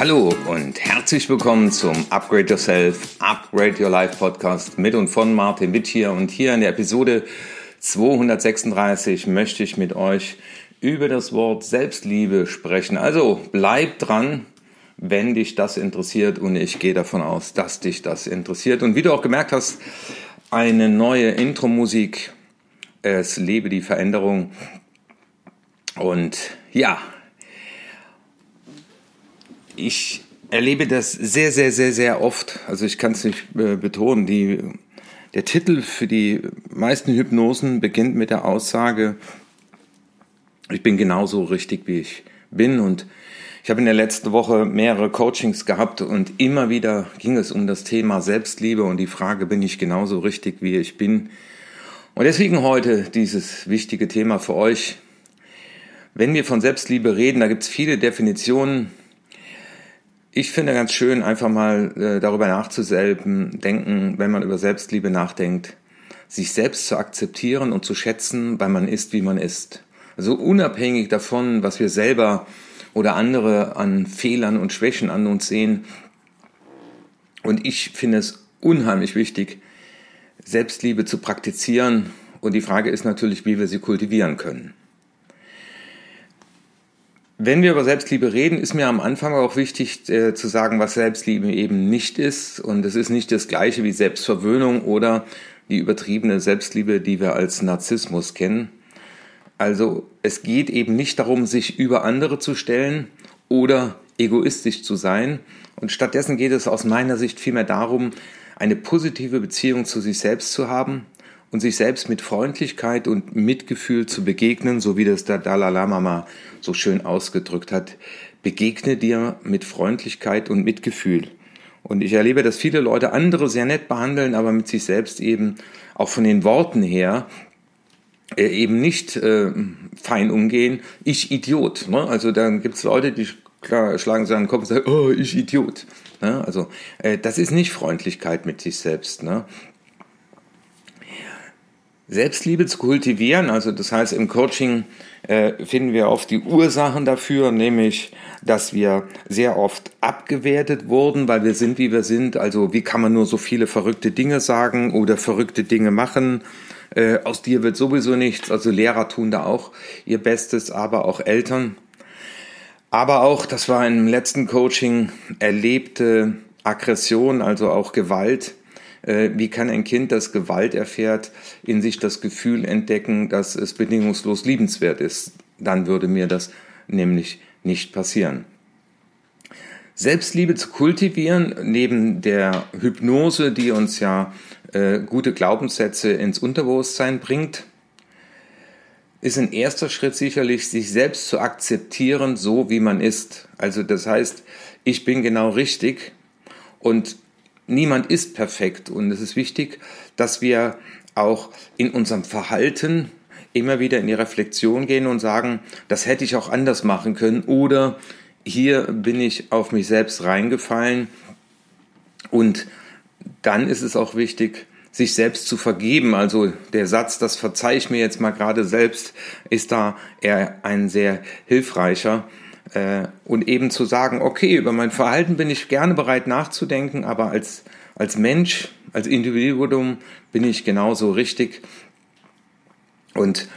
Hallo und herzlich willkommen zum Upgrade Yourself, Upgrade Your Life Podcast mit und von Martin Witt hier. Und hier in der Episode 236 möchte ich mit euch über das Wort Selbstliebe sprechen. Also bleib dran, wenn dich das interessiert und ich gehe davon aus, dass dich das interessiert. Und wie du auch gemerkt hast, eine neue Intro-Musik. Es lebe die Veränderung. Und ja, ich erlebe das sehr, sehr, sehr, sehr oft. Also ich kann es nicht äh, betonen. Die, der Titel für die meisten Hypnosen beginnt mit der Aussage, ich bin genauso richtig, wie ich bin. Und ich habe in der letzten Woche mehrere Coachings gehabt und immer wieder ging es um das Thema Selbstliebe und die Frage, bin ich genauso richtig, wie ich bin? Und deswegen heute dieses wichtige Thema für euch. Wenn wir von Selbstliebe reden, da gibt es viele Definitionen. Ich finde ganz schön, einfach mal äh, darüber nachzuselben, denken, wenn man über Selbstliebe nachdenkt, sich selbst zu akzeptieren und zu schätzen, weil man ist, wie man ist. Also unabhängig davon, was wir selber oder andere an Fehlern und Schwächen an uns sehen. Und ich finde es unheimlich wichtig, Selbstliebe zu praktizieren. Und die Frage ist natürlich, wie wir sie kultivieren können. Wenn wir über Selbstliebe reden, ist mir am Anfang auch wichtig äh, zu sagen, was Selbstliebe eben nicht ist. Und es ist nicht das gleiche wie Selbstverwöhnung oder die übertriebene Selbstliebe, die wir als Narzissmus kennen. Also es geht eben nicht darum, sich über andere zu stellen oder egoistisch zu sein. Und stattdessen geht es aus meiner Sicht vielmehr darum, eine positive Beziehung zu sich selbst zu haben und sich selbst mit Freundlichkeit und Mitgefühl zu begegnen, so wie das der Dalai Lama mal so schön ausgedrückt hat. Begegne dir mit Freundlichkeit und Mitgefühl. Und ich erlebe, dass viele Leute andere sehr nett behandeln, aber mit sich selbst eben auch von den Worten her äh, eben nicht äh, fein umgehen. Ich Idiot. Ne? Also dann gibt's Leute, die klar, schlagen sich an den Kopf und sagen, oh, ich Idiot. Ne? Also äh, das ist nicht Freundlichkeit mit sich selbst. Ne? Selbstliebe zu kultivieren, also das heißt im Coaching äh, finden wir oft die Ursachen dafür, nämlich dass wir sehr oft abgewertet wurden, weil wir sind, wie wir sind. Also wie kann man nur so viele verrückte Dinge sagen oder verrückte Dinge machen? Äh, aus dir wird sowieso nichts. Also Lehrer tun da auch ihr Bestes, aber auch Eltern. Aber auch, das war im letzten Coaching, erlebte Aggression, also auch Gewalt wie kann ein Kind, das Gewalt erfährt, in sich das Gefühl entdecken, dass es bedingungslos liebenswert ist? Dann würde mir das nämlich nicht passieren. Selbstliebe zu kultivieren, neben der Hypnose, die uns ja äh, gute Glaubenssätze ins Unterbewusstsein bringt, ist ein erster Schritt sicherlich, sich selbst zu akzeptieren, so wie man ist. Also das heißt, ich bin genau richtig und niemand ist perfekt und es ist wichtig, dass wir auch in unserem Verhalten immer wieder in die Reflexion gehen und sagen, das hätte ich auch anders machen können oder hier bin ich auf mich selbst reingefallen und dann ist es auch wichtig, sich selbst zu vergeben. Also der Satz, das verzeih ich mir jetzt mal gerade selbst, ist da eher ein sehr hilfreicher. Äh, und eben zu sagen, okay, über mein Verhalten bin ich gerne bereit nachzudenken, aber als, als Mensch, als Individuum bin ich genauso richtig. Und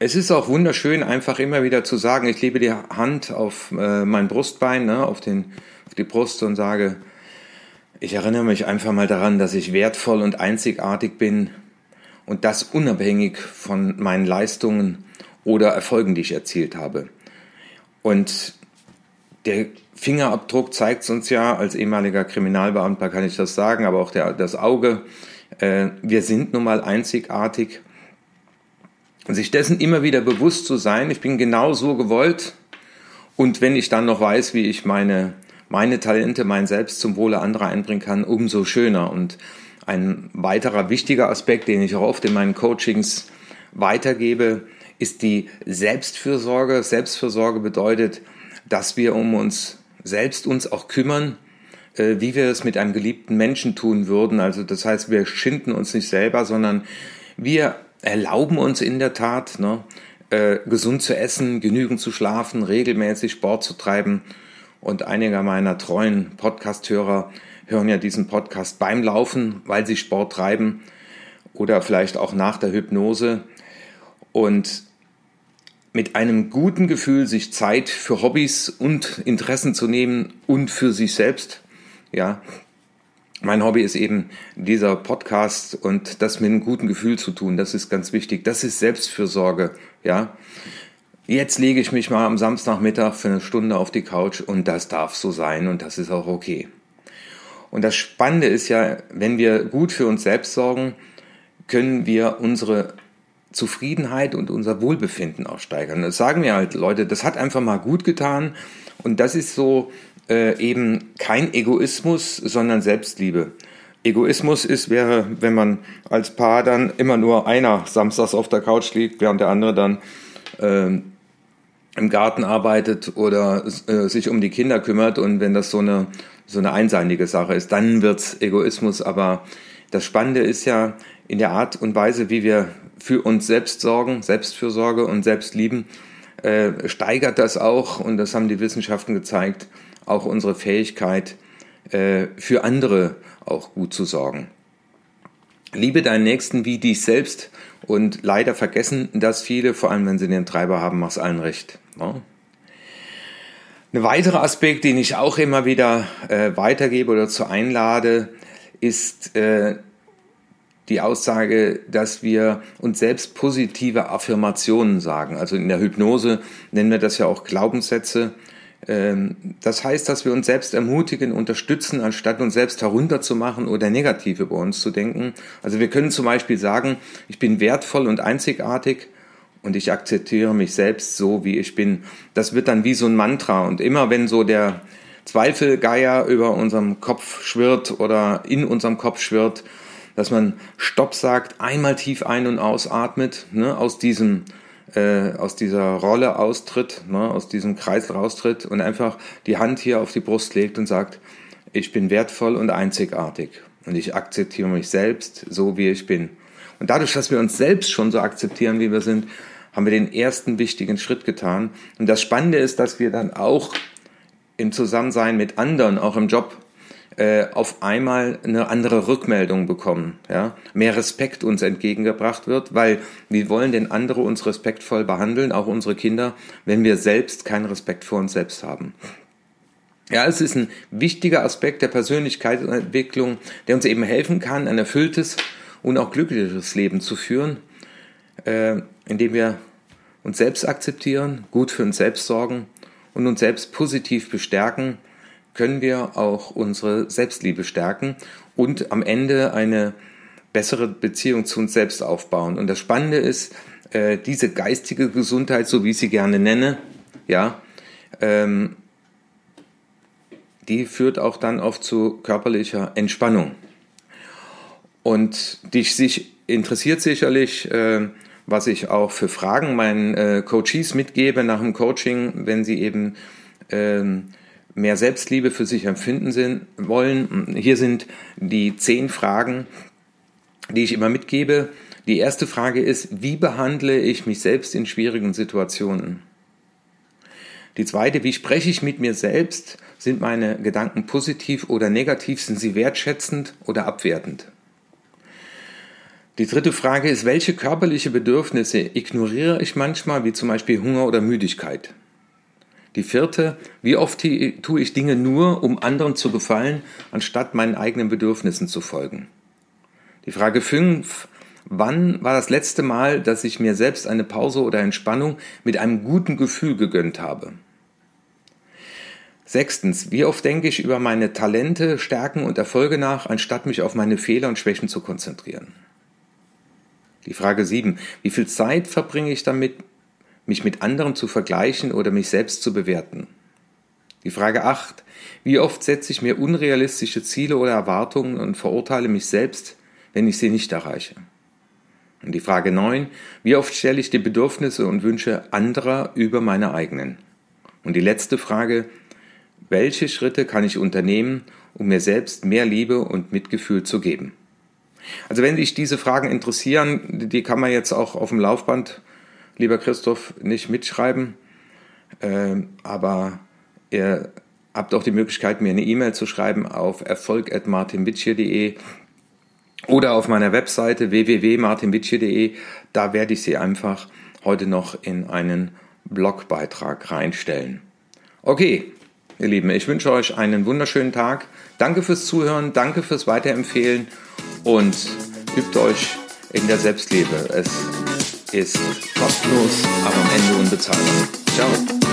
es ist auch wunderschön, einfach immer wieder zu sagen, ich lebe die Hand auf äh, mein Brustbein, ne, auf, den, auf die Brust und sage, ich erinnere mich einfach mal daran, dass ich wertvoll und einzigartig bin und das unabhängig von meinen Leistungen oder Erfolgen, die ich erzielt habe. Und der Fingerabdruck zeigt es uns ja, als ehemaliger Kriminalbeamter kann ich das sagen, aber auch der, das Auge. Äh, wir sind nun mal einzigartig. Und sich dessen immer wieder bewusst zu sein, ich bin genau so gewollt. Und wenn ich dann noch weiß, wie ich meine, meine Talente, mein Selbst zum Wohle anderer einbringen kann, umso schöner. Und ein weiterer wichtiger Aspekt, den ich auch oft in meinen Coachings weitergebe, ist die Selbstfürsorge. Selbstfürsorge bedeutet, dass wir um uns selbst uns auch kümmern, äh, wie wir es mit einem geliebten Menschen tun würden. Also das heißt, wir schinden uns nicht selber, sondern wir erlauben uns in der Tat, ne, äh, gesund zu essen, genügend zu schlafen, regelmäßig Sport zu treiben und einige meiner treuen Podcast-Hörer hören ja diesen Podcast beim Laufen, weil sie Sport treiben oder vielleicht auch nach der Hypnose. Und mit einem guten Gefühl sich Zeit für Hobbys und Interessen zu nehmen und für sich selbst. Ja, mein Hobby ist eben dieser Podcast und das mit einem guten Gefühl zu tun. Das ist ganz wichtig. Das ist Selbstfürsorge. Ja, jetzt lege ich mich mal am Samstagmittag für eine Stunde auf die Couch und das darf so sein und das ist auch okay. Und das Spannende ist ja, wenn wir gut für uns selbst sorgen, können wir unsere Zufriedenheit und unser Wohlbefinden auch steigern. Das sagen mir halt Leute, das hat einfach mal gut getan und das ist so äh, eben kein Egoismus, sondern Selbstliebe. Egoismus ist, wäre, wenn man als Paar dann immer nur einer samstags auf der Couch liegt, während der andere dann äh, im Garten arbeitet oder äh, sich um die Kinder kümmert und wenn das so eine, so eine einseitige Sache ist, dann wird's Egoismus. Aber das Spannende ist ja in der Art und Weise, wie wir für uns selbst sorgen, Selbstfürsorge und Selbstlieben, äh, steigert das auch, und das haben die Wissenschaften gezeigt, auch unsere Fähigkeit, äh, für andere auch gut zu sorgen. Liebe deinen Nächsten wie dich selbst und leider vergessen das viele, vor allem wenn sie den Treiber haben, mach's allen recht. Ja. Ein weiterer Aspekt, den ich auch immer wieder äh, weitergebe oder zu einlade, ist äh, die Aussage, dass wir uns selbst positive Affirmationen sagen. Also in der Hypnose nennen wir das ja auch Glaubenssätze. Ähm, das heißt, dass wir uns selbst ermutigen, unterstützen, anstatt uns selbst herunterzumachen oder negativ über uns zu denken. Also wir können zum Beispiel sagen, ich bin wertvoll und einzigartig und ich akzeptiere mich selbst so, wie ich bin. Das wird dann wie so ein Mantra. Und immer wenn so der Zweifelgeier über unserem Kopf schwirrt oder in unserem Kopf schwirrt, dass man Stopp sagt, einmal tief ein- und ausatmet, ne, aus diesem äh, aus dieser Rolle austritt, ne, aus diesem Kreis raustritt und einfach die Hand hier auf die Brust legt und sagt, ich bin wertvoll und einzigartig und ich akzeptiere mich selbst so, wie ich bin. Und dadurch, dass wir uns selbst schon so akzeptieren, wie wir sind, haben wir den ersten wichtigen Schritt getan. Und das Spannende ist, dass wir dann auch im Zusammensein mit anderen, auch im Job, äh, auf einmal eine andere Rückmeldung bekommen, ja, mehr Respekt uns entgegengebracht wird, weil wir wollen den andere uns respektvoll behandeln, auch unsere Kinder, wenn wir selbst keinen Respekt vor uns selbst haben. Ja, es ist ein wichtiger Aspekt der Persönlichkeitsentwicklung, der uns eben helfen kann, ein erfülltes und auch glückliches Leben zu führen, äh, indem wir uns selbst akzeptieren, gut für uns selbst sorgen und uns selbst positiv bestärken können wir auch unsere Selbstliebe stärken und am Ende eine bessere Beziehung zu uns selbst aufbauen. Und das Spannende ist, äh, diese geistige Gesundheit, so wie ich sie gerne nenne, ja, ähm, die führt auch dann oft zu körperlicher Entspannung. Und dich sich interessiert sicherlich, äh, was ich auch für Fragen meinen äh, Coaches mitgebe nach dem Coaching, wenn sie eben ähm, mehr Selbstliebe für sich empfinden sind, wollen. Hier sind die zehn Fragen, die ich immer mitgebe. Die erste Frage ist, wie behandle ich mich selbst in schwierigen Situationen? Die zweite, wie spreche ich mit mir selbst? Sind meine Gedanken positiv oder negativ? Sind sie wertschätzend oder abwertend? Die dritte Frage ist, welche körperliche Bedürfnisse ignoriere ich manchmal, wie zum Beispiel Hunger oder Müdigkeit? Die vierte, wie oft tue ich Dinge nur, um anderen zu gefallen, anstatt meinen eigenen Bedürfnissen zu folgen? Die Frage fünf, wann war das letzte Mal, dass ich mir selbst eine Pause oder Entspannung mit einem guten Gefühl gegönnt habe? Sechstens, wie oft denke ich über meine Talente, Stärken und Erfolge nach, anstatt mich auf meine Fehler und Schwächen zu konzentrieren? Die Frage sieben, wie viel Zeit verbringe ich damit, mich mit anderen zu vergleichen oder mich selbst zu bewerten. Die Frage 8. Wie oft setze ich mir unrealistische Ziele oder Erwartungen und verurteile mich selbst, wenn ich sie nicht erreiche? Und die Frage 9. Wie oft stelle ich die Bedürfnisse und Wünsche anderer über meine eigenen? Und die letzte Frage. Welche Schritte kann ich unternehmen, um mir selbst mehr Liebe und Mitgefühl zu geben? Also wenn dich diese Fragen interessieren, die kann man jetzt auch auf dem Laufband lieber Christoph, nicht mitschreiben, äh, aber er habt auch die Möglichkeit, mir eine E-Mail zu schreiben auf erfolg.martinwitschier.de oder auf meiner Webseite www.martinwitschier.de. Da werde ich sie einfach heute noch in einen Blogbeitrag reinstellen. Okay, ihr Lieben, ich wünsche euch einen wunderschönen Tag. Danke fürs Zuhören, danke fürs Weiterempfehlen und übt euch in der Selbstliebe. Es ist kostenlos, aber am Ende unbezahlbar. Ciao.